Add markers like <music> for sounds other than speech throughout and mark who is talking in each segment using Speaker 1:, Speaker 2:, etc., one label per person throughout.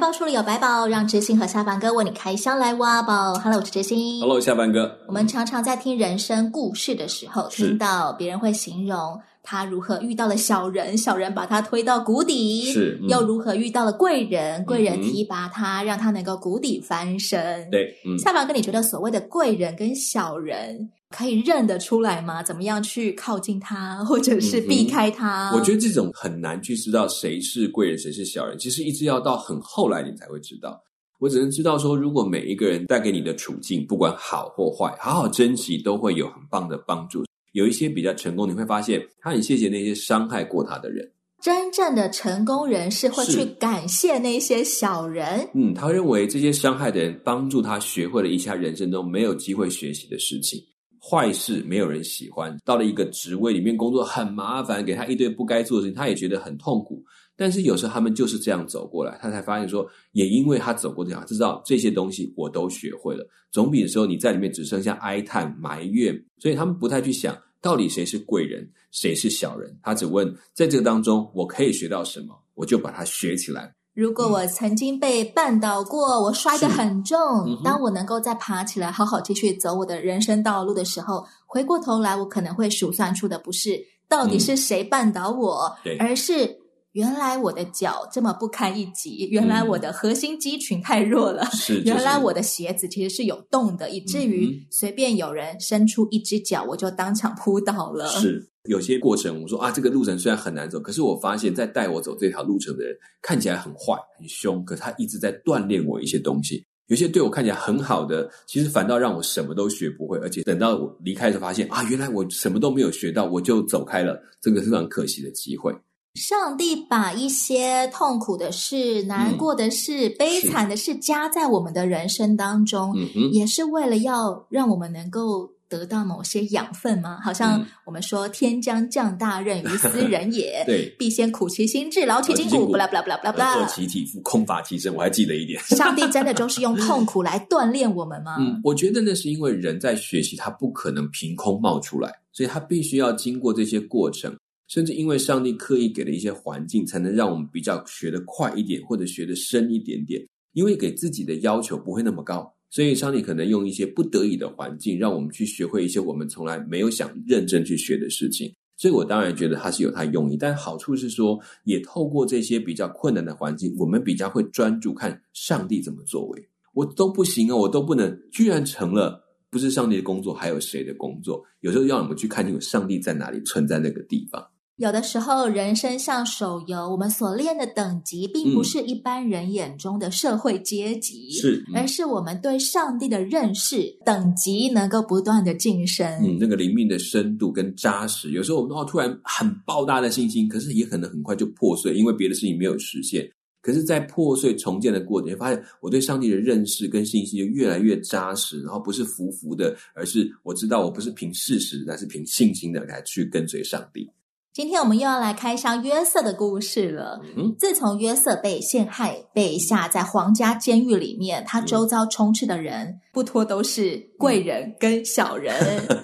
Speaker 1: 宝书里有百宝，让知心和下班哥为你开箱来挖宝。Hello，我是知心。
Speaker 2: Hello，下班哥。
Speaker 1: 我们常常在听人生故事的时候，听到别人会形容他如何遇到了小人，小人把他推到谷底；
Speaker 2: 是、嗯、
Speaker 1: 又如何遇到了贵人，贵人提拔他，嗯、让他能够谷底翻身。
Speaker 2: 对，嗯、
Speaker 1: 下班哥，你觉得所谓的贵人跟小人？可以认得出来吗？怎么样去靠近他，或者是避开他？
Speaker 2: 嗯、我觉得这种很难去知道谁是贵人，谁是小人。其实一直要到很后来你才会知道。我只能知道说，如果每一个人带给你的处境，不管好或坏，好好珍惜，都会有很棒的帮助。有一些比较成功，你会发现他很谢谢那些伤害过他的人。
Speaker 1: 真正的成功人士会去感谢那些小人。
Speaker 2: 嗯，他认为这些伤害的人帮助他学会了一下人生中没有机会学习的事情。坏事没有人喜欢，到了一个职位里面工作很麻烦，给他一堆不该做的事情，他也觉得很痛苦。但是有时候他们就是这样走过来，他才发现说，也因为他走过这条，知道这些东西我都学会了，总比的时候你在里面只剩下哀叹埋怨。所以他们不太去想到底谁是贵人，谁是小人，他只问在这个当中我可以学到什么，我就把它学起来。
Speaker 1: 如果我曾经被绊倒过，嗯、我摔得很重，嗯、当我能够再爬起来，好好继续走我的人生道路的时候，回过头来，我可能会数算出的不是到底是谁绊倒我，
Speaker 2: 嗯、
Speaker 1: 而是原来我的脚这么不堪一击，原来我的核心肌群太弱了，
Speaker 2: 是、嗯、
Speaker 1: 原来我的鞋子其实是有洞的，以至于随便有人伸出一只脚，我就当场扑倒了。
Speaker 2: 是。有些过程，我说啊，这个路程虽然很难走，可是我发现，在带我走这条路程的人看起来很坏、很凶，可他一直在锻炼我一些东西。有些对我看起来很好的，其实反倒让我什么都学不会，而且等到我离开的时候，发现啊，原来我什么都没有学到，我就走开了，这个是很可惜的机会。
Speaker 1: 上帝把一些痛苦的事、难过的事、嗯、悲惨的事加在我们的人生当中，
Speaker 2: 嗯，
Speaker 1: 也是为了要让我们能够。得到某些养分吗？好像我们说“天将降大任于斯 <laughs> 人也”，
Speaker 2: 对，
Speaker 1: 必先苦其心志，劳其筋骨，不啦不啦不啦不啦不啦，
Speaker 2: 饿其体肤，空乏其身。我还记得一点，
Speaker 1: 上帝真的就是用痛苦来锻炼我们吗？<laughs>
Speaker 2: 嗯，我觉得那是因为人在学习，他不可能凭空冒出来，所以他必须要经过这些过程，甚至因为上帝刻意给了一些环境，才能让我们比较学得快一点，或者学得深一点点。因为给自己的要求不会那么高。所以，上帝可能用一些不得已的环境，让我们去学会一些我们从来没有想认真去学的事情。所以我当然觉得它是有它用意，但好处是说，也透过这些比较困难的环境，我们比较会专注看上帝怎么作为。我都不行啊，我都不能，居然成了不是上帝的工作，还有谁的工作？有时候要我们去看清楚上帝在哪里，存在那个地方。
Speaker 1: 有的时候，人生像手游，我们所练的等级，并不是一般人眼中的社会阶级，
Speaker 2: 是、嗯，
Speaker 1: 而是我们对上帝的认识等级能够不断的晋升。
Speaker 2: 嗯，那个灵命的深度跟扎实，有时候我们的话突然很爆大的信心，可是也可能很快就破碎，因为别的事情没有实现。可是，在破碎重建的过程，发现我对上帝的认识跟信心就越来越扎实，然后不是浮浮的，而是我知道我不是凭事实，而是凭信心的来去跟随上帝。
Speaker 1: 今天我们又要来开箱约瑟的故事了。
Speaker 2: 嗯，
Speaker 1: 自从约瑟被陷害、被下在皇家监狱里面，他周遭充斥的人不脱都是贵人跟小人。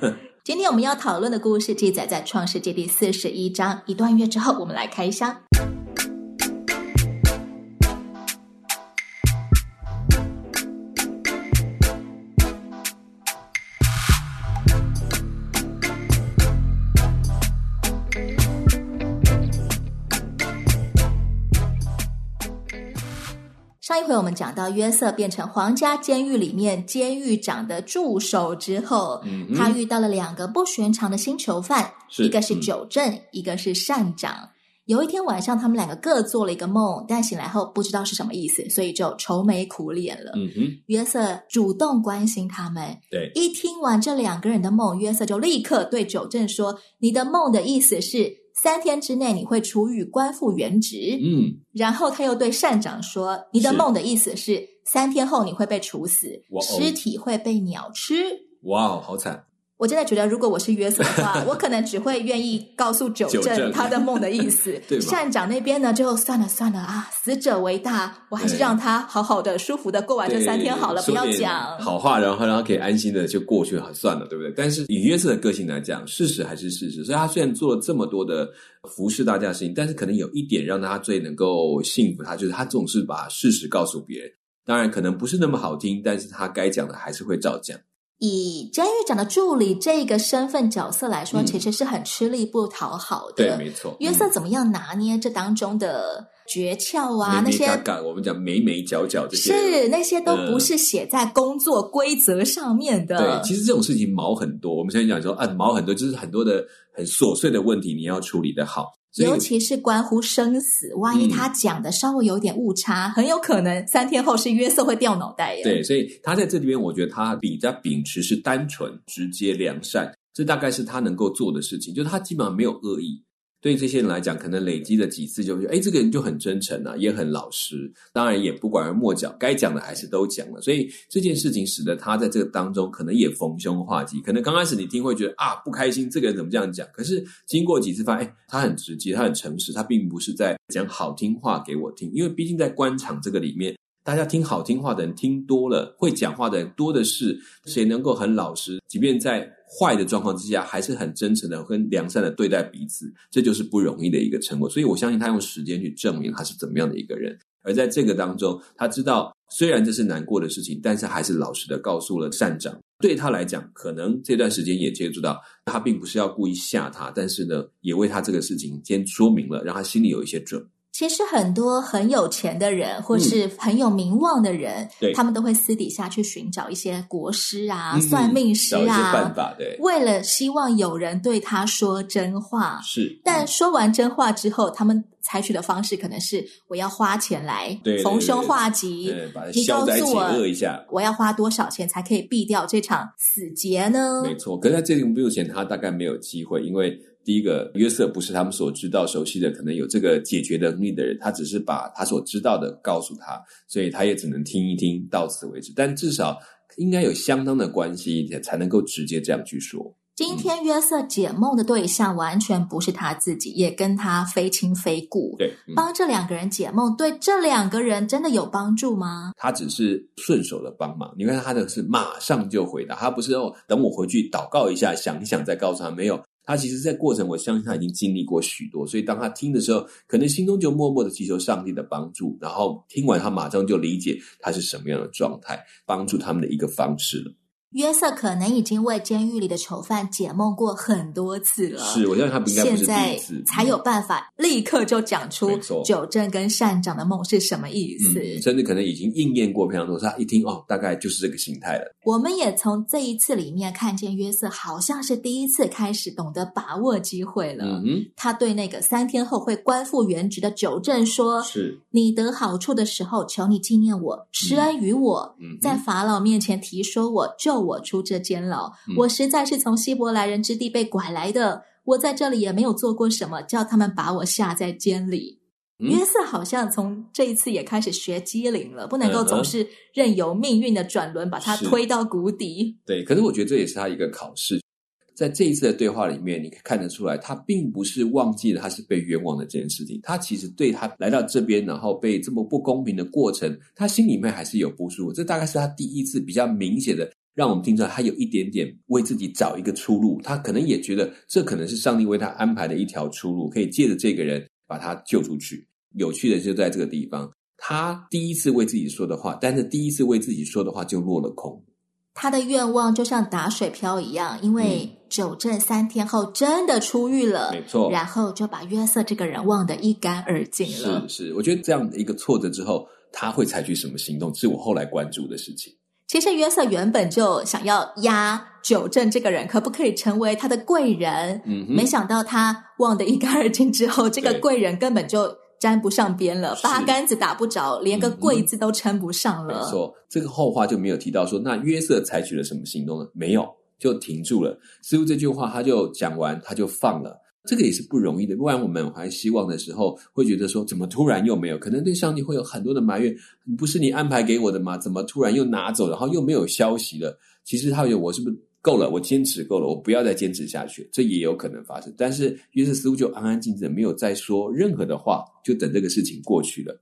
Speaker 1: 嗯、<laughs> 今天我们要讨论的故事记载在创世记第四十一章。一段月之后，我们来开箱。回我们讲到约瑟变成皇家监狱里面监狱长的助手之后，
Speaker 2: 嗯，
Speaker 1: 他遇到了两个不寻常的新囚犯，一个是酒政，嗯，一个是善长。有一天晚上，他们两个各做了一个梦，但醒来后不知道是什么意思，所以就愁眉苦脸了。
Speaker 2: 嗯哼，
Speaker 1: 约瑟主动关心他们。
Speaker 2: 对，
Speaker 1: 一听完这两个人的梦，约瑟就立刻对酒政说：“你的梦的意思是？”三天之内你会处于官复原职，
Speaker 2: 嗯，
Speaker 1: 然后他又对善长说：“你的梦的意思是三天后你会被处死，尸体会被鸟吃。”
Speaker 2: 哇，好惨！
Speaker 1: 我真的觉得，如果我是约瑟的话，<laughs> 我可能只会愿意告诉九正他的梦的意思。<laughs> 善长那边呢，就算了算了啊，死者为大，我还是让他好好的、舒服的过完这三天好了，不要讲
Speaker 2: 好话，然后让他可以安心的就过去了，算了，对不对？但是以约瑟的个性来讲，事实还是事实。所以他虽然做了这么多的服侍大家的事情，但是可能有一点让他最能够幸福，他就是他总是把事实告诉别人。当然，可能不是那么好听，但是他该讲的还是会照讲。
Speaker 1: 以监狱长的助理这个身份角色来说，嗯、其实是很吃力不讨好的。
Speaker 2: 对，没错。
Speaker 1: 约瑟怎么样拿捏这当中的诀窍啊？那些
Speaker 2: 我们讲眉眉角角这些，
Speaker 1: 是那些都不是写在工作规则上面的。
Speaker 2: 对，其实这种事情毛很多。我们现在讲说啊，毛很多，就是很多的很琐碎的问题，你要处理的好。
Speaker 1: 尤其是关乎生死，万一他讲的稍微有点误差，嗯、很有可能三天后是约瑟会掉脑袋耶。
Speaker 2: 对，所以他在这里边，我觉得他比较秉持是单纯、直接、良善，这大概是他能够做的事情，就是他基本上没有恶意。对这些人来讲，可能累积了几次，就觉得哎，这个人就很真诚啊，也很老实，当然也不拐弯抹角，该讲的还是都讲了。所以这件事情使得他在这个当中，可能也逢凶化吉。可能刚开始你听会觉得啊不开心，这个人怎么这样讲？可是经过几次发现，哎，他很直接，他很诚实，他并不是在讲好听话给我听。因为毕竟在官场这个里面，大家听好听话的人听多了，会讲话的人多的是，谁能够很老实，即便在。坏的状况之下，还是很真诚的、跟良善的对待彼此，这就是不容易的一个成果。所以我相信他用时间去证明他是怎么样的一个人。而在这个当中，他知道虽然这是难过的事情，但是还是老实的告诉了站长。对他来讲，可能这段时间也接触到他并不是要故意吓他，但是呢，也为他这个事情先说明了，让他心里有一些准。
Speaker 1: 其实很多很有钱的人，或是很有名望的人，嗯、对，他们都会私底下去寻找一些国师啊、嗯、算命师啊，
Speaker 2: 办法，对，
Speaker 1: 为了希望有人对他说真话。
Speaker 2: 是，
Speaker 1: 但说完真话之后，他们采取的方式可能是：我要花钱来逢凶化吉，你告诉我，我要花多少钱才可以避掉这场死劫呢？
Speaker 2: 没错，可是在这个目前他大概没有机会，因为。第一个，约瑟不是他们所知道、熟悉的，可能有这个解决能力的人，他只是把他所知道的告诉他，所以他也只能听一听，到此为止。但至少应该有相当的关系，才能够直接这样去说。
Speaker 1: 今天约瑟解梦的对象完全不是他自己，也跟他非亲非故。
Speaker 2: 对，嗯、
Speaker 1: 帮这两个人解梦，对这两个人真的有帮助吗？
Speaker 2: 他只是顺手的帮忙。你看他的是马上就回答，他不是哦，等我回去祷告一下，想一想再告诉他，没有。他其实，在过程，我相信他已经经历过许多，所以当他听的时候，可能心中就默默的祈求上帝的帮助，然后听完，他马上就理解他是什么样的状态，帮助他们的一个方式了。
Speaker 1: 约瑟可能已经为监狱里的囚犯解梦过很多次了，
Speaker 2: 是，我相信他不应该不
Speaker 1: 现在才有办法立刻就讲出九正跟善长的梦是什么意思，
Speaker 2: 嗯、甚至可能已经应验过非常多次，他一听哦，大概就是这个心态了。
Speaker 1: 我们也从这一次里面看见约瑟好像是第一次开始懂得把握机会了。
Speaker 2: 嗯，
Speaker 1: 他对那个三天后会官复原职的九正说：“
Speaker 2: 是
Speaker 1: 你得好处的时候，求你纪念我，施恩于我，嗯、在法老面前提说我，救我出这监。”牢，我实在是从希伯来人之地被拐来的。我在这里也没有做过什么，叫他们把我下在监里。嗯、约瑟好像从这一次也开始学机灵了，不能够总是任由命运的转轮把他推到谷底。
Speaker 2: 对，可是我觉得这也是他一个考试。在这一次的对话里面，你可以看得出来，他并不是忘记了他是被冤枉的这件事情。他其实对他来到这边，然后被这么不公平的过程，他心里面还是有不舒服。这大概是他第一次比较明显的。让我们听出来，他有一点点为自己找一个出路。他可能也觉得这可能是上帝为他安排的一条出路，可以借着这个人把他救出去。有趣的就在这个地方，他第一次为自己说的话，但是第一次为自己说的话就落了空。
Speaker 1: 他的愿望就像打水漂一样，因为九正三天后真的出狱了，
Speaker 2: 没错，
Speaker 1: 然后就把约瑟这个人忘得一干二净了。
Speaker 2: 是是，我觉得这样的一个挫折之后，他会采取什么行动，是我后来关注的事情。
Speaker 1: 其实约瑟原本就想要压九正这个人，可不可以成为他的贵人？
Speaker 2: 嗯哼，
Speaker 1: 没想到他忘得一干二净之后，这个贵人根本就沾不上边了，八竿子打不着，连个贵字都称不上了。
Speaker 2: 没错，这个后话就没有提到说，那约瑟采取了什么行动呢？没有，就停住了。似乎这句话他就讲完，他就放了。这个也是不容易的，不然我们怀希望的时候，会觉得说，怎么突然又没有？可能对上帝会有很多的埋怨，不是你安排给我的吗？怎么突然又拿走，然后又没有消息了？其实他有，我是不是够了，我坚持够了，我不要再坚持下去，这也有可能发生。但是约瑟似乎就安安静静，没有再说任何的话，就等这个事情过去了。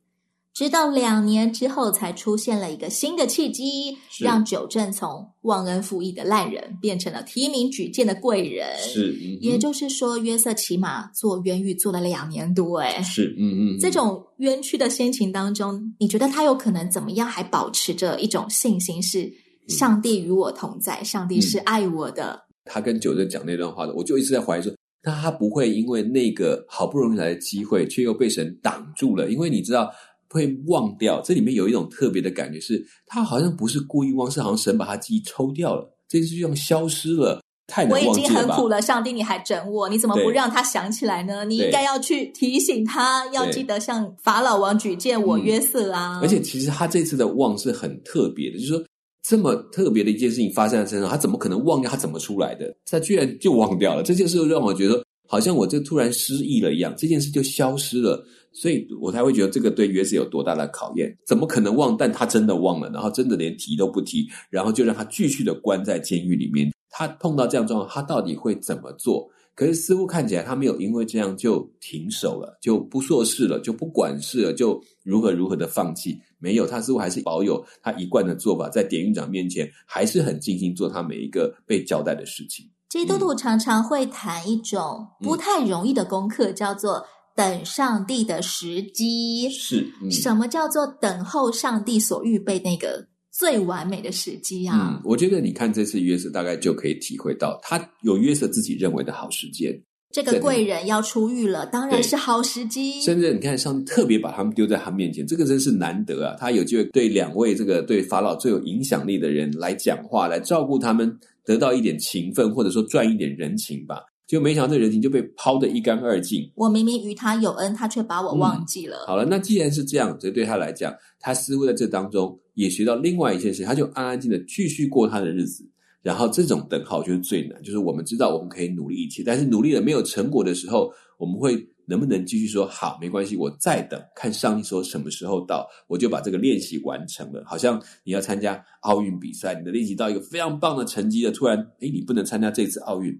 Speaker 1: 直到两年之后，才出现了一个新的契机，让九正从忘恩负义的烂人变成了提名举荐的贵人。
Speaker 2: 是，嗯、
Speaker 1: 也就是说，约瑟起码做冤狱做了两年多。哎，
Speaker 2: 是，嗯嗯。
Speaker 1: 这种冤屈的心情当中，你觉得他有可能怎么样，还保持着一种信心？是上帝与我同在，嗯、上帝是爱我的。
Speaker 2: 他跟九正讲那段话的，我就一直在怀疑说，那他不会因为那个好不容易来的机会，却又被神挡住了？因为你知道。会忘掉，这里面有一种特别的感觉是，是他好像不是故意忘，是好像神把他记忆抽掉了，这件事就像消失了，太。
Speaker 1: 我已经很苦了，上帝你还整我，你怎么不让他想起来呢？你应该要去提醒他，要记得向法老王举荐我约瑟啊。
Speaker 2: 而且其实他这次的忘是很特别的，就是说这么特别的一件事情发生在身上，他怎么可能忘掉？他怎么出来的？他居然就忘掉了，这件事让我觉得好像我这突然失忆了一样，这件事就消失了。所以我才会觉得这个对约瑟有多大的考验？怎么可能忘？但他真的忘了，然后真的连提都不提，然后就让他继续的关在监狱里面。他碰到这样状况，他到底会怎么做？可是似乎看起来他没有因为这样就停手了，就不做事了，就不管事了，就如何如何的放弃。没有，他似乎还是保有他一贯的做法，在典狱长面前还是很尽心做他每一个被交代的事情。
Speaker 1: 基督徒常常会谈一种不太容易的功课，嗯、叫做。等上帝的时机。
Speaker 2: 是、嗯、
Speaker 1: 什么叫做等候上帝所预备那个最完美的时机啊？
Speaker 2: 嗯，我觉得你看这次约瑟大概就可以体会到，他有约瑟自己认为的好时间。
Speaker 1: 这个贵人要出狱了，当然是好时机。
Speaker 2: 甚至你看，上帝特别把他们丢在他面前，这个真是难得啊！他有机会对两位这个对法老最有影响力的人来讲话，来照顾他们，得到一点情分，或者说赚一点人情吧。就没想到这人情就被抛得一干二净。
Speaker 1: 我明明与他有恩，他却把我忘记了。
Speaker 2: 嗯、好了，那既然是这样，这对他来讲，他似乎在这当中也学到另外一件事，他就安安静静的继续过他的日子。然后这种等号就是最难，就是我们知道我们可以努力一切，但是努力了没有成果的时候，我们会能不能继续说好，没关系，我再等，看上帝说什么时候到，我就把这个练习完成了。好像你要参加奥运比赛，你的练习到一个非常棒的成绩了，突然，诶，你不能参加这次奥运。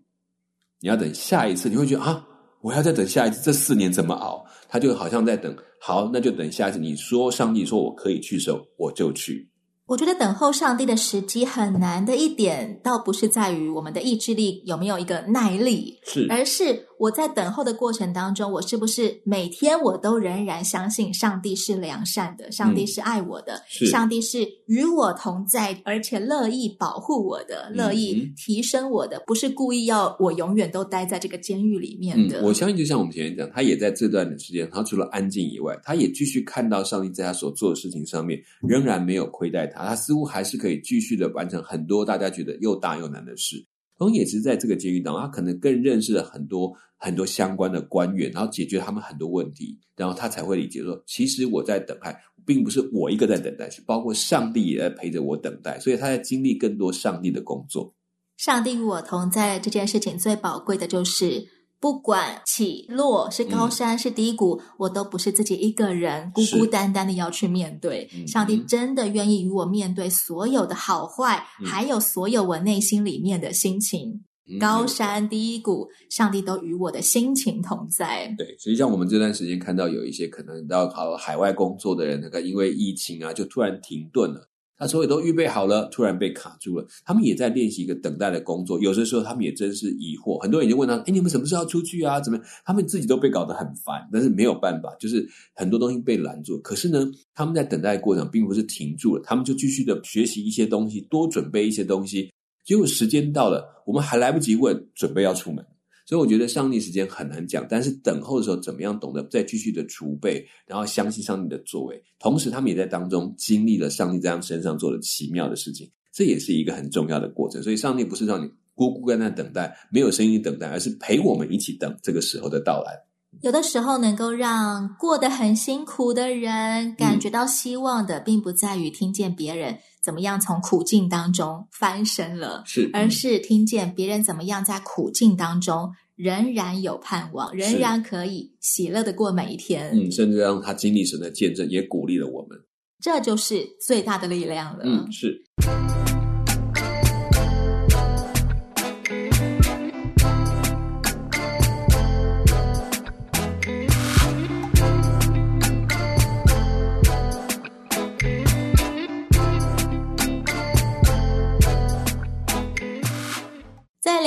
Speaker 2: 你要等下一次，你会觉得啊，我要再等下一次，这四年怎么熬？他就好像在等，好，那就等下一次。你说上帝说我可以去的时候，我就去。
Speaker 1: 我觉得等候上帝的时机很难的一点，倒不是在于我们的意志力有没有一个耐力，
Speaker 2: 是，
Speaker 1: 而是。我在等候的过程当中，我是不是每天我都仍然相信上帝是良善的，上帝是爱我的，
Speaker 2: 嗯、
Speaker 1: 上帝是与我同在，而且乐意保护我的，乐意提升我的，不是故意要我永远都待在这个监狱里面的。
Speaker 2: 嗯、我相信，就像我们前面讲，他也在这段的时间，他除了安静以外，他也继续看到上帝在他所做的事情上面仍然没有亏待他，他似乎还是可以继续的完成很多大家觉得又大又难的事。也是在这个监狱当中，他可能更认识了很多很多相关的官员，然后解决他们很多问题，然后他才会理解说，其实我在等待，并不是我一个在等待，是包括上帝也在陪着我等待，所以他在经历更多上帝的工作。
Speaker 1: 上帝与我同在这件事情最宝贵的就是。不管起落是高山是低谷，嗯，我都不是自己一个人孤孤单单的要去面对。上帝真的愿意与我面对所有的好坏，嗯，还有所有我内心里面的心情。嗯，高山低谷，上帝都与我的心情同在。
Speaker 2: 对，所以像我们这段时间看到有一些可能到考海外工作的人，那个因为疫情啊，就突然停顿了。他所有都预备好了，突然被卡住了。他们也在练习一个等待的工作。有的时候，他们也真是疑惑。很多人就问他：“哎，你们什么时候要出去啊？怎么？”他们自己都被搞得很烦，但是没有办法，就是很多东西被拦住。可是呢，他们在等待的过程并不是停住了，他们就继续的学习一些东西，多准备一些东西。结果时间到了，我们还来不及问，准备要出门。所以我觉得上帝时间很难讲，但是等候的时候怎么样懂得再继续的储备，然后相信上帝的作为，同时他们也在当中经历了上帝在他们身上做的奇妙的事情，这也是一个很重要的过程。所以上帝不是让你孤孤单单等待，没有声音等待，而是陪我们一起等这个时候的到来。
Speaker 1: 有的时候能够让过得很辛苦的人感觉到希望的，并不在于听见别人怎么样从苦境当中翻身了，
Speaker 2: 是，
Speaker 1: 而是听见别人怎么样在苦境当中仍然有盼望，仍然可以喜乐的过每一天。
Speaker 2: 嗯，甚至让他经历神的见证，也鼓励了我们。
Speaker 1: 这就是最大的力量了。
Speaker 2: 嗯，是。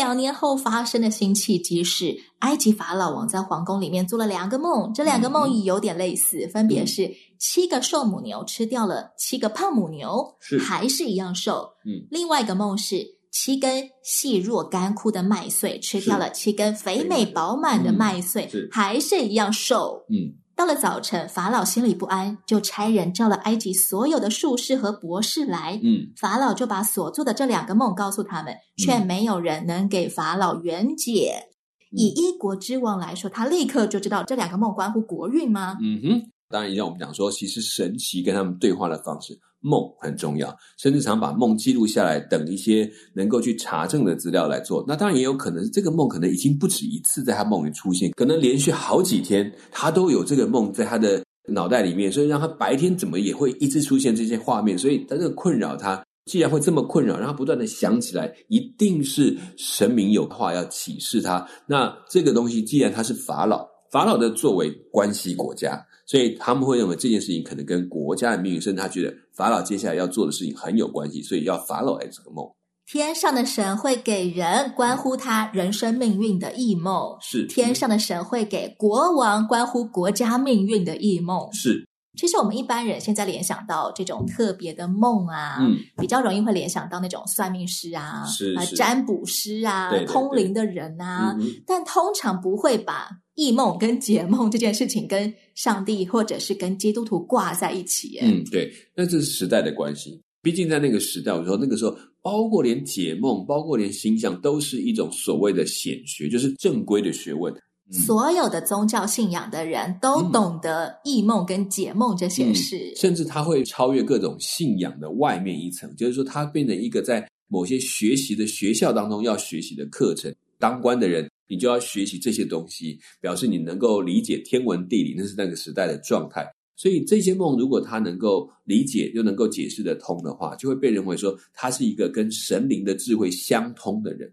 Speaker 1: 两年后发生的新契机是，埃及法老王在皇宫里面做了两个梦，这两个梦有点类似，嗯、分别是七个瘦母牛吃掉了七个胖母牛，是还是一样瘦。嗯，另外一个梦是七根细弱干枯的麦穗吃掉了七根肥美饱满的麦穗，是还是一样瘦。嗯。到了早晨，法老心里不安，就差人召了埃及所有的术士和博士来。嗯，法老就把所做的这两个梦告诉他们，却没有人能给法老圆解。嗯、以一国之王来说，他立刻就知道这两个梦关乎国运吗？
Speaker 2: 嗯哼，当然，让我们讲说，其实神奇跟他们对话的方式。梦很重要，甚至常把梦记录下来，等一些能够去查证的资料来做。那当然也有可能这个梦可能已经不止一次在他梦里出现，可能连续好几天他都有这个梦在他的脑袋里面，所以让他白天怎么也会一直出现这些画面。所以他这个困扰他，既然会这么困扰，让他不断的想起来，一定是神明有话要启示他。那这个东西既然他是法老，法老的作为关系国家。所以他们会认为这件事情可能跟国家的命运，甚至他觉得法老接下来要做的事情很有关系，所以要法老来这个梦。
Speaker 1: 天上的神会给人关乎他人生命运的异梦，是天上的神会给国王关乎国家命运的异梦，是。其实我们一般人现在联想到这种特别的梦啊，嗯，比较容易会联想到那种算命师啊，是，是占卜师啊，对对对，通灵的人啊，但通常不会把异梦跟解梦这件事情跟上帝或者是跟基督徒挂在一起。
Speaker 2: 嗯，对，那这是时代的关系。毕竟在那个时代，我说那个时候，包括连解梦，包括连星象，都是一种所谓的显学，就是正规的学问。
Speaker 1: 所有的宗教信仰的人都懂得异梦跟解梦这些事，嗯嗯，
Speaker 2: 甚至他会超越各种信仰的外面一层，就是说，他变成一个在某些学习的学校当中要学习的课程。当官的人，你就要学习这些东西，表示你能够理解天文地理，那是那个时代的状态。所以这些梦，如果他能够理解又能够解释得通的话，就会被认为说他是一个跟神灵的智慧相通的人，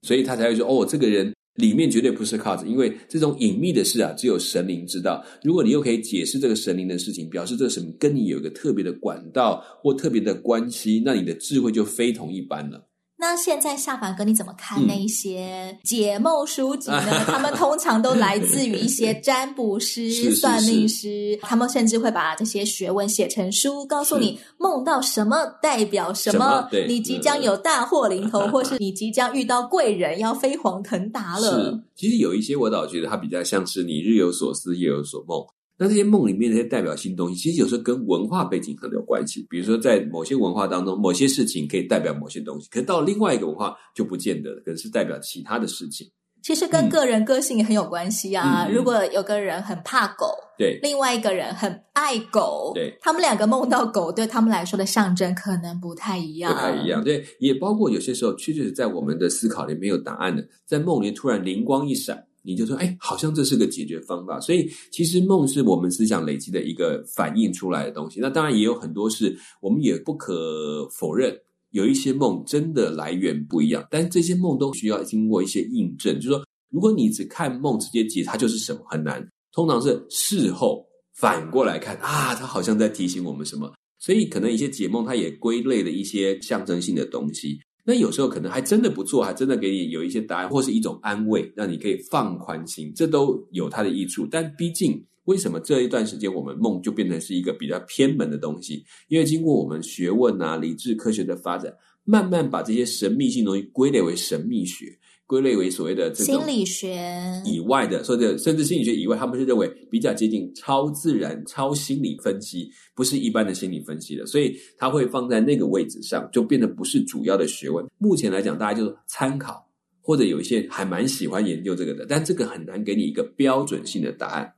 Speaker 2: 所以他才会说哦，这个人。里面绝对不是靠着，因为这种隐秘的事啊，只有神灵知道。如果你又可以解释这个神灵的事情，表示这个神跟你有一个特别的管道或特别的关系，那你的智慧就非同一般了。
Speaker 1: 那现在下凡哥，你怎么看那一些解梦书籍呢？嗯、<laughs> 他们通常都来自于一些占卜师、<laughs> 算命师，他们甚至会把这些学问写成书，告诉你梦到什么代表什么，什么你即将有大祸临头，<laughs> 或是你即将遇到贵人要飞黄腾达了。
Speaker 2: 是，其实有一些我倒觉得它比较像是你日有所思，夜有所梦。那这些梦里面那些代表性东西，其实有时候跟文化背景很有关系。比如说，在某些文化当中，某些事情可以代表某些东西，可是到另外一个文化就不见得，可能是代表其他的事情。
Speaker 1: 其实跟个人个性也很有关系啊。嗯、如果有个人很怕狗，对，另外一个人很爱狗，对，他们两个梦到狗，对他们来说的象征可能不太一样，
Speaker 2: 不太一样。对，也包括有些时候，确实在我们的思考里没有答案的，在梦里突然灵光一闪。你就说，哎，好像这是个解决方法。所以，其实梦是我们思想累积的一个反映出来的东西。那当然也有很多是我们也不可否认，有一些梦真的来源不一样。但这些梦都需要经过一些印证。就是说，如果你只看梦直接解它就是什么，很难。通常是事后反过来看啊，它好像在提醒我们什么。所以，可能一些解梦它也归类了一些象征性的东西。那有时候可能还真的不错，还真的给你有一些答案，或是一种安慰，让你可以放宽心，这都有它的益处。但毕竟，为什么这一段时间我们梦就变成是一个比较偏门的东西？因为经过我们学问啊、理智科学的发展，慢慢把这些神秘性东西归类为神秘学。归类为所谓的这种
Speaker 1: 心理学
Speaker 2: 以外的，甚至甚至心理学以外，他们是认为比较接近超自然、超心理分析，不是一般的心理分析的，所以它会放在那个位置上，就变得不是主要的学问。目前来讲，大家就参考，或者有一些还蛮喜欢研究这个的，但这个很难给你一个标准性的答案。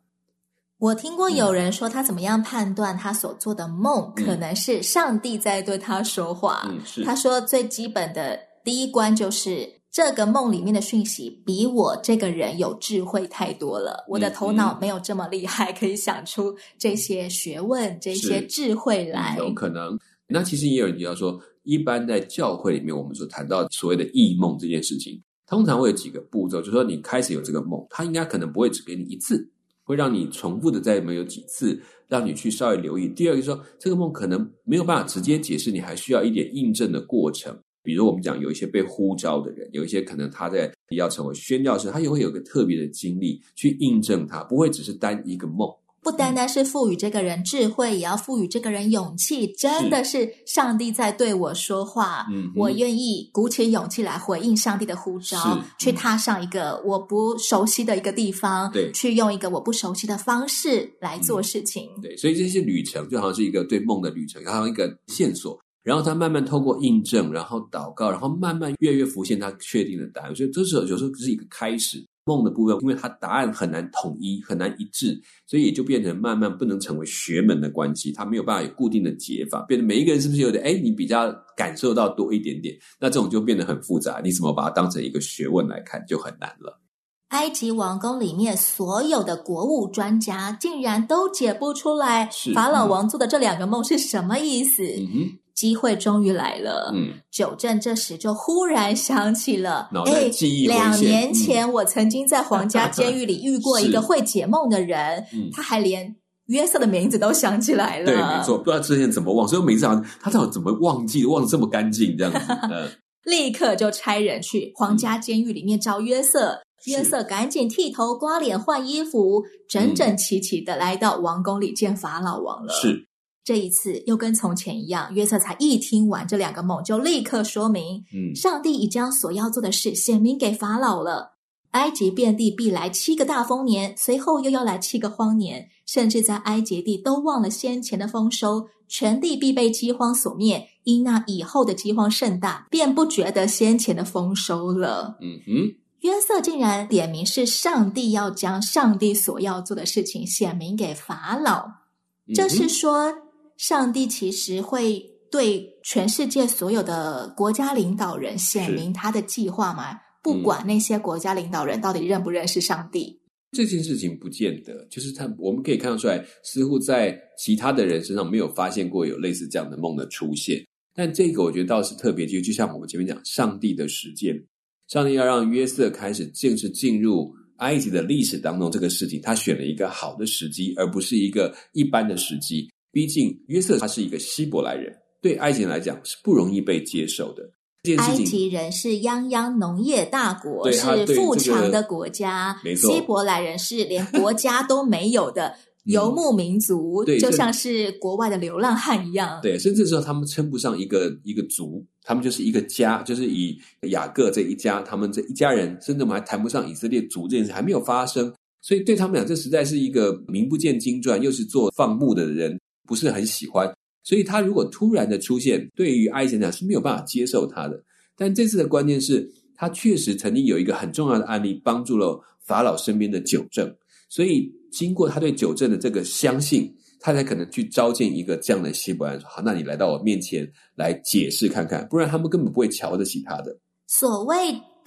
Speaker 1: 我听过有人说，他怎么样判断他所做的梦可能是上帝在对他说话？嗯，是。他说最基本的第一关就是。这个梦里面的讯息比我这个人有智慧太多了，我的头脑没有这么厉害，<laughs> 可以想出这些学问、这些智慧来。
Speaker 2: 有可能。那其实也有人提到说，一般在教会里面，我们所谈到所谓的异梦这件事情，通常会有几个步骤，就是说你开始有这个梦，它应该可能不会只给你一次，会让你重复的再没有几次，让你去稍微留意。第二个说，这个梦可能没有办法直接解释，你还需要一点印证的过程。比如我们讲有一些被呼召的人，有一些可能他在要成为宣教士，他也会有一个特别的经历去印证他，不会只是单一个梦。
Speaker 1: 不单单是赋予这个人智慧，也要赋予这个人勇气。真的是上帝在对我说话，
Speaker 2: 嗯，
Speaker 1: 我愿意鼓起勇气来回应上帝的呼召，嗯、去踏上一个我不熟悉的一个地方，
Speaker 2: 对，
Speaker 1: 去用一个我不熟悉的方式来做事情。
Speaker 2: 嗯、对，所以这些旅程就好像是一个对梦的旅程，然后一个线索。然后他慢慢透过印证，然后祷告，然后慢慢越越浮现他确定的答案。所以这时候有时候只是一个开始梦的部分，因为他答案很难统一，很难一致，所以也就变成慢慢不能成为学门的关系。他没有办法有固定的解法，变得每一个人是不是有点？哎，你比较感受到多一点点，那这种就变得很复杂。你怎么把它当成一个学问来看，就很难了。
Speaker 1: 埃及王宫里面所有的国务专家竟然都解不出来，法老王做的这两个梦是什么意思？
Speaker 2: 嗯。
Speaker 1: 机会终于来了。
Speaker 2: 嗯，
Speaker 1: 九正这时就忽然想起了，
Speaker 2: 哎记忆，
Speaker 1: 两年前我曾经在皇家监狱里遇过一个 <laughs> 会解梦的人，
Speaker 2: 嗯，
Speaker 1: 他还连约瑟的名字都想起来了。
Speaker 2: 对，没错，不知道之前怎么忘，所以我每次好像他到底怎么忘记，忘得这么干净这样子。<laughs> 嗯，
Speaker 1: 立刻就差人去皇家监狱里面找约瑟，嗯，约瑟赶紧剃头、刮脸、换衣服，整整齐齐的来到王宫里见法老王了。
Speaker 2: 是。
Speaker 1: 这一次又跟从前一样，约瑟才一听完这两个梦，就立刻说明：
Speaker 2: 嗯，
Speaker 1: 上帝已将所要做的事显明给法老了。埃及遍地必来七个大丰年，随后又要来七个荒年，甚至在埃及地都忘了先前的丰收，全地必被饥荒所灭。因那以后的饥荒甚大，便不觉得先前的丰收了。
Speaker 2: 嗯哼，
Speaker 1: 约瑟竟然点名是上帝要将上帝所要做的事情显明给法老，这是说。上帝其实会对全世界所有的国家领导人显明他的计划嘛？不管那些国家领导人到底认不认识上帝，
Speaker 2: 这件事情不见得。就是他，我们可以看得出来，似乎在其他的人身上没有发现过有类似这样的梦的出现。但这个我觉得倒是特别，就就像我们前面讲，上帝的实践，上帝要让约瑟开始正式进入埃及的历史当中，这个事情他选了一个好的时机，而不是一个一般的时机。毕竟约瑟他是一个希伯来人，对埃及人来讲是不容易被接受的。
Speaker 1: 埃及人是泱泱农业大国，是富强的国家。
Speaker 2: 没错，
Speaker 1: 希伯来人是连国家都没有的游牧民族，
Speaker 2: 对，
Speaker 1: 就像是国外的流浪汉一样。
Speaker 2: 对，甚至说他们称不上一个一个族，他们就是一个家，就是以雅各这一家，他们这一家人，甚至我们还谈不上以色列族这件事还没有发生。所以对他们俩，这实在是一个名不见经传，又是做放牧的人。不是很喜欢，所以他如果突然的出现，对于埃及人来讲是没有办法接受他的。但这次的关键是他确实曾经有一个很重要的案例，帮助了法老身边的九正，所以经过他对九正的这个相信，他才可能去召见一个这样的希伯来说：“好，那你来到我面前来解释看看，不然他们根本不会瞧得起他的。”
Speaker 1: 所谓。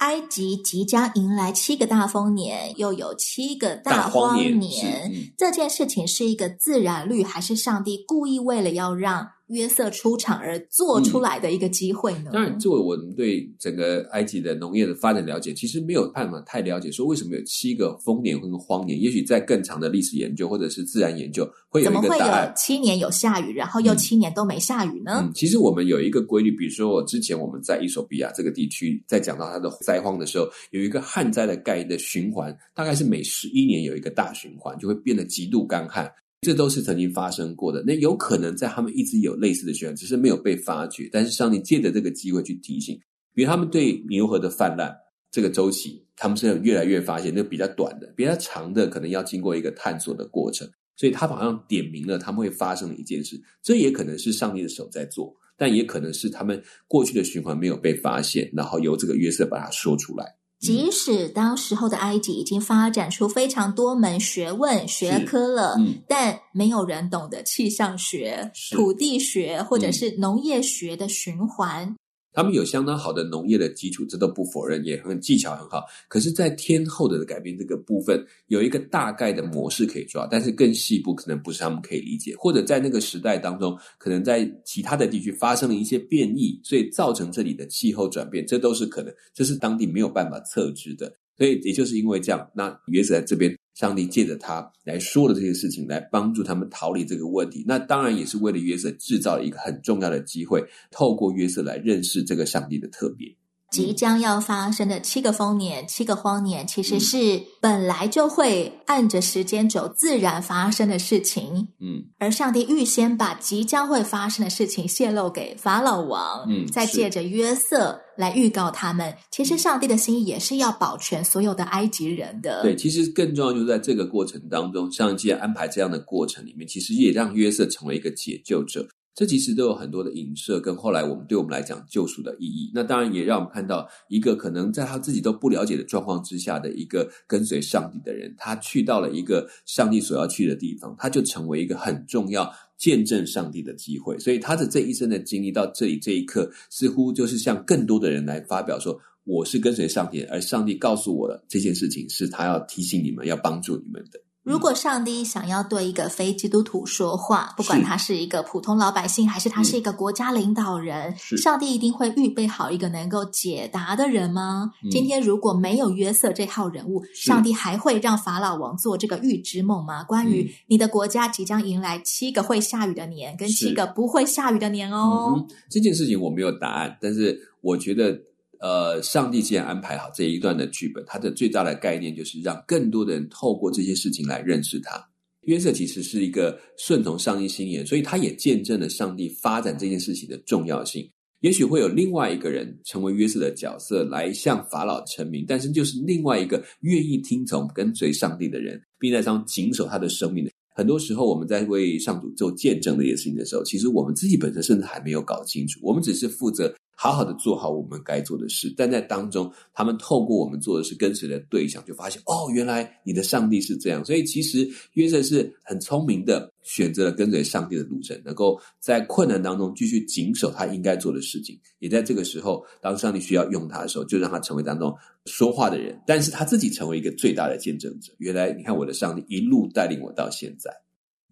Speaker 1: 埃及即将迎来七个大丰年，又有七个大荒年。
Speaker 2: 荒年，嗯，
Speaker 1: 这件事情是一个自然律，还是上帝故意为了要让约瑟出场而做出来的一个机会呢？
Speaker 2: 嗯、当然，作为我们对整个埃及的农业的发展了解，其实没有办法太了解说为什么有七个丰年跟荒年。也许在更长的历史研究或者是自然研究，会有一个答案。
Speaker 1: 怎么会有七年有下雨，然后又七年都没下雨呢？
Speaker 2: 嗯嗯、其实我们有一个规律，比如说我之前我们在伊索比亚这个地区，在讲到它的灾荒的时候，有一个旱灾的概念的循环，大概是每十一年有一个大循环，就会变得极度干旱。这都是曾经发生过的，那有可能在他们一直有类似的循环，只是没有被发觉。但是上帝借着这个机会去提醒，比如他们对牛河的泛滥这个周期，他们是越来越发现那比较短的，比较长的可能要经过一个探索的过程。所以他好像点明了他们会发生的一件事，这也可能是上帝的手在做，但也可能是他们过去的循环没有被发现，然后由这个约瑟把它说出来。
Speaker 1: 即使当时候的埃及已经发展出非常多门学问学科了，
Speaker 2: 嗯，
Speaker 1: 但没有人懂得气象学、土地学或者是农业学的循环。
Speaker 2: 他们有相当好的农业的基础，这都不否认，也很技巧很好。可是，在天候的改变这个部分，有一个大概的模式可以抓，但是更细部可能不是他们可以理解，或者在那个时代当中，可能在其他的地区发生了一些变异，所以造成这里的气候转变，这都是可能，这是当地没有办法测知的。所以也就是因为这样，那约瑟在这边，上帝借着他来说的这些事情，来帮助他们逃离这个问题。那当然也是为了约瑟制造了一个很重要的机会，透过约瑟来认识这个上帝的特别。
Speaker 1: 即将要发生的七个丰年、七个荒年，其实是本来就会按着时间轴自然发生的事情。
Speaker 2: 嗯，
Speaker 1: 而上帝预先把即将会发生的事情泄露给法老王，
Speaker 2: 嗯，
Speaker 1: 再借着约瑟来预告他们。其实上帝的心意也是要保全所有的埃及人的。
Speaker 2: 对，其实更重要就是在这个过程当中，上帝安排这样的过程里面，其实也让约瑟成为一个解救者。这其实都有很多的影射，跟后来我们对我们来讲救赎的意义。那当然也让我们看到一个可能在他自己都不了解的状况之下的一个跟随上帝的人，他去到了一个上帝所要去的地方，他就成为一个很重要见证上帝的机会。所以他的这一生的经历到这里这一刻，似乎就是向更多的人来发表说：“我是跟随上帝，而上帝告诉我了这件事情，是他要提醒你们，要帮助你们的。”
Speaker 1: 如果上帝想要对一个非基督徒说话，不管他是一个普通老百姓，还是他是一个国家领导人，
Speaker 2: 是
Speaker 1: 上帝一定会预备好一个能够解答的人吗？嗯、今天如果没有约瑟这号人物，上帝还会让法老王做这个预知梦吗？关于你的国家即将迎来七个会下雨的年，跟七个不会下雨的年哦。
Speaker 2: 嗯、这件事情我没有答案，但是我觉得。呃，上帝既然安排好这一段的剧本，它的最大的概念就是让更多的人透过这些事情来认识他。约瑟其实是一个顺从上帝心意，所以他也见证了上帝发展这件事情的重要性。也许会有另外一个人成为约瑟的角色来向法老成名，但是就是另外一个愿意听从跟随上帝的人，并在上谨守他的生命的。很多时候，我们在为上主做见证这件事情的时候，其实我们自己本身甚至还没有搞清楚，我们只是负责。好好的做好我们该做的事，但在当中，他们透过我们做的事跟随的对象，就发现哦，原来你的上帝是这样。所以其实约瑟是很聪明的，选择了跟随上帝的路程，能够在困难当中继续谨守他应该做的事情。也在这个时候，当上帝需要用他的时候，就让他成为当中说话的人，但是他自己成为一个最大的见证者。原来你看，我的上帝一路带领我到现在，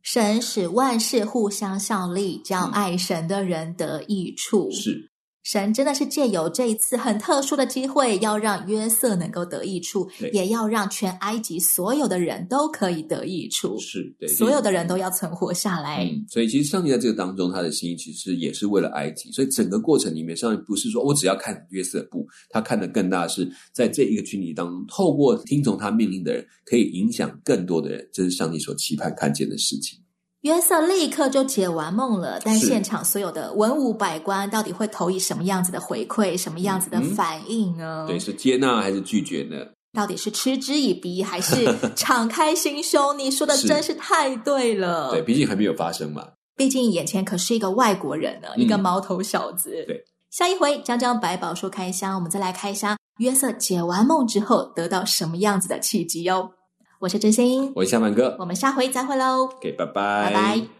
Speaker 1: 神使万事互相效力，叫爱神的人得益处。
Speaker 2: 嗯、是。
Speaker 1: 神真的是借由这一次很特殊的机会，要让约瑟能够得益处，也要让全埃及所有的人都可以得益处。
Speaker 2: 是，对，
Speaker 1: 所有的人都要存活下来。
Speaker 2: 嗯，所以其实上帝在这个当中，他的心意其实也是为了埃及。所以整个过程里面，上帝不是说我只要看约瑟，不，他看的更大是在这一个群体当中，透过听从他命令的人，可以影响更多的人。这是上帝所期盼看见的事情。
Speaker 1: 约瑟立刻就解完梦了，但现场所有的文武百官到底会投以什么样子的回馈，什么样子的反应呢？
Speaker 2: 对，是接纳还是拒绝呢？
Speaker 1: 到底是嗤之以鼻还是 <laughs> 敞开心胸？你说的真是太对了。
Speaker 2: 对，毕竟还没有发生嘛。
Speaker 1: 毕竟眼前可是一个外国人呢，嗯、一个毛头小子。
Speaker 2: 对，
Speaker 1: 下一回将将百宝书开箱，我们再来开箱约瑟解完梦之后得到什么样子的契机哟。我是真心，
Speaker 2: 我是夏满哥，
Speaker 1: 我们下回再会喽。
Speaker 2: 给，拜拜，
Speaker 1: 拜拜。